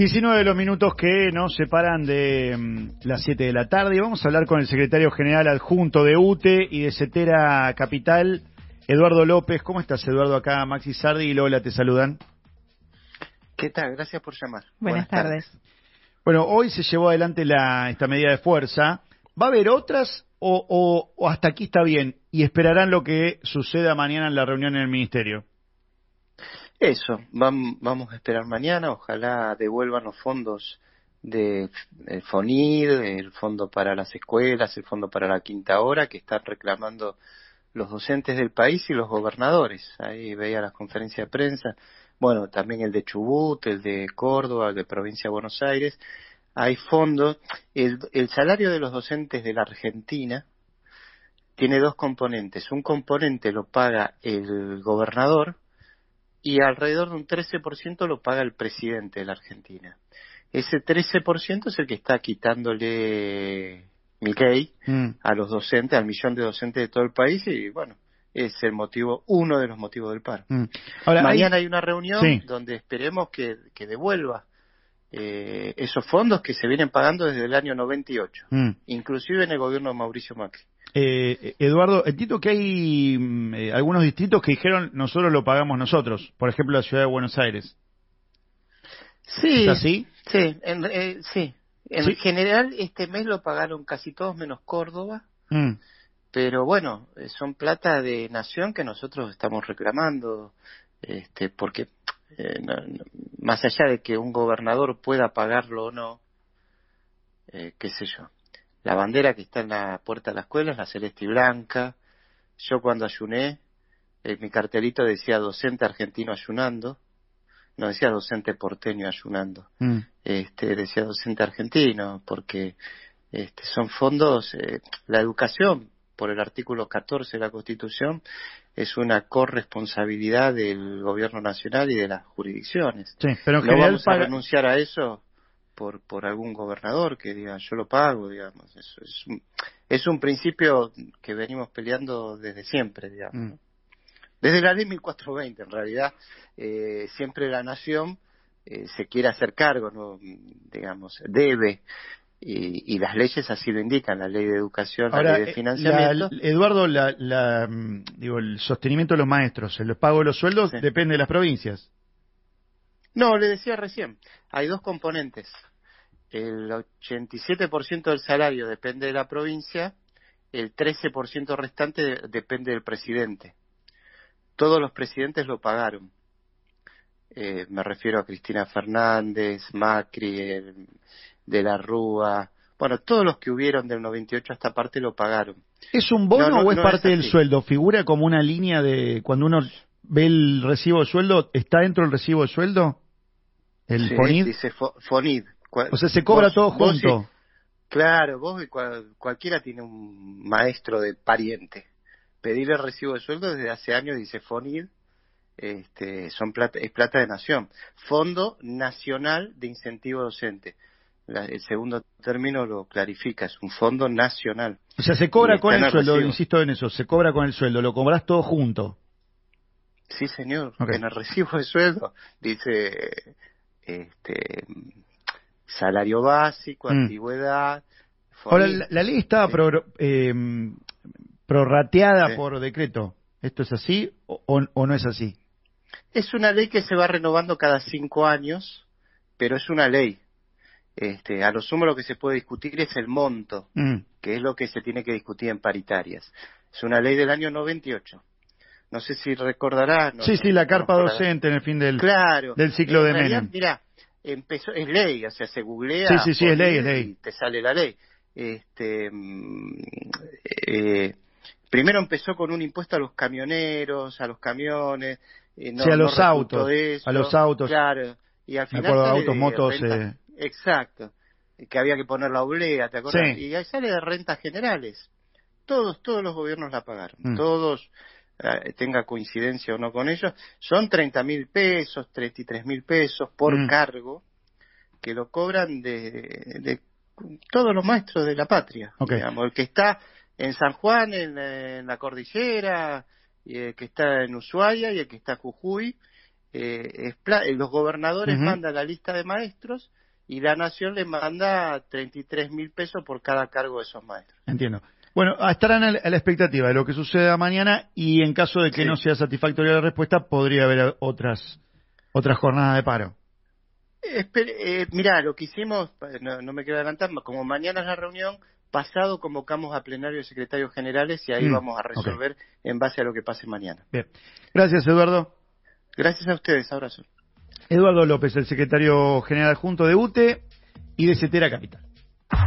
19 de los minutos que nos separan de mm, las 7 de la tarde y vamos a hablar con el secretario general adjunto de UTE y de Cetera Capital, Eduardo López. ¿Cómo estás, Eduardo? Acá Maxi Sardi y Lola te saludan. ¿Qué tal? Gracias por llamar. Buenas, tardes. Bueno, hoy se llevó adelante la, esta medida de fuerza. ¿Va a haber otras o, o- o hasta aquí está bien y esperarán lo que suceda mañana en la reunión en el ministerio? Eso, vam- vamos a esperar mañana. Ojalá devuelvan los fondos de el el fondo para las escuelas, el fondo para la quinta hora que están reclamando los docentes del país y los gobernadores. Ahí veía las conferencias de prensa. Bueno, también el de Chubut, el de Córdoba, el de Provincia de Buenos Aires. Hay fondos. El, el salario de los docentes de la Argentina tiene dos componentes. Un componente lo paga el gobernador y alrededor de un 13% lo paga el presidente de la Argentina. Ese 13% es el que está quitándole Milei Mm. a los docentes, al millón de docentes de todo el país y bueno, es el motivo, uno de los motivos del paro. Mm. Ahora, hay- Mañana hay una reunión Sí. donde esperemos que, que devuelva eh, esos fondos que se vienen pagando desde el año 98, Mm. inclusive en el gobierno de Mauricio Macri. Eh, Eduardo, entiendo que hay mm, eh, algunos distritos que dijeron nosotros lo pagamos nosotros, por ejemplo la ciudad de Buenos Aires. Sí, ¿Es así? sí, en, eh, sí. En Sí. general este mes lo pagaron casi todos menos Córdoba, Mm. pero bueno, eh, son plata de nación que nosotros estamos reclamando, este, porque eh, no- no- más allá de que un gobernador pueda pagarlo o no, eh, qué sé yo, la bandera que está en la puerta de la escuela es la celeste y blanca. Yo cuando ayuné, eh, mi cartelito decía docente argentino ayunando, no decía docente porteño ayunando Mm. este, decía docente argentino, porque este, son fondos, eh, la educación, por el artículo 14 de la Constitución, es una corresponsabilidad del gobierno nacional y de las jurisdicciones. Sí, pero en no general vamos a renunciar a eso por, por algún gobernador que diga yo lo pago, digamos. Eso es, un, es un principio que venimos peleando desde siempre, digamos. Mm. Desde la ley 1420, en realidad, eh, siempre la nación eh, se quiere hacer cargo, ¿no? digamos, debe, y, y las leyes así lo indican, la ley de educación, Ahora, la ley de eh, financiamiento. la- Eduardo, la, la, mm, digo, el sostenimiento de los maestros, el pago de los sueldos Sí. depende de las provincias. No, le decía recién, hay dos componentes. El 87% del salario depende de la provincia, el 13% restante de- depende del presidente. Todos los presidentes lo pagaron. Eh, me refiero a Cristina Fernández, Macri, el- de la Rúa. Bueno, todos los que hubieron del 98 a esta parte lo pagaron. ¿Es un bono No, no, o es no parte es del sueldo? ¿Figura como una línea de cuando uno ve el recibo de sueldo, está dentro del recibo de sueldo? ¿El Sí, FONID? Dice fo- FONID. O sea, se cobra vos- todo junto. Claro, vos cual- cualquiera tiene un maestro de pariente. Pedir el recibo de sueldo desde hace años dice FONID, este, son plata, es plata de nación. Fondo Nacional de Incentivo Docente. La- el segundo término lo clarifica, es un fondo nacional. O sea, se cobra con el el sueldo, insisto en eso, se cobra con el sueldo, lo cobras todo junto. Sí, señor. En el recibo de sueldo dice este, salario básico, Mm. antigüedad. Ahora, la, la ley estaba Sí. pro- eh, prorrateada Sí. por decreto. ¿Esto es así o, no es así? Es una ley que se va renovando cada cinco años, pero es una ley. Este, a lo sumo lo que se puede discutir es el monto, Mm. que es lo que se tiene que discutir en paritarias. Es una ley del año 98. No sé si recordará. no- sí, no- sí, la carpa docente en el fin del... Claro. del ciclo de realidad, Menem. Mira, empezó, es ley, o sea, se googlea. Sí, sí, sí, es ley, es FONID ley. Y te sale la ley. Este, mm, eh, primero empezó con un impuesto a los camioneros, a los camiones. eh, no- Sí, a los autos, eso. a los autos. Claro. Y al Me final acuerdo autos, motos, renta- eh. Exacto. Que había que poner la oblea, ¿te acuerdas? Sí. Y ahí sale de rentas generales. Todos, todos los gobiernos la pagaron. Mm. Todos, eh, tenga coincidencia o no con ellos, son 30 mil pesos, 33 mil pesos por Mm. cargo que lo cobran de, de todos los maestros de la patria. Digamos, el que está en San Juan, en, en la cordillera, y el que está en Ushuaia y el que está en Jujuy, eh, los gobernadores mandan la lista de maestros y la nación le manda 33 mil pesos por cada cargo de esos maestros. Entiendo. Bueno, estarán a la expectativa de lo que suceda mañana y en caso de que no sea satisfactoria la respuesta, podría haber otras, otras jornadas de paro. Eh, mirá, lo que hicimos, no, me quiero adelantar, como mañana es la reunión, pasado convocamos a plenario de secretarios generales y ahí mm, vamos a resolver en base a lo que pase mañana. Bien. Gracias, Eduardo. Gracias a ustedes, abrazo. Eduardo López, el secretario general junto de UTE y de CETERA Capital.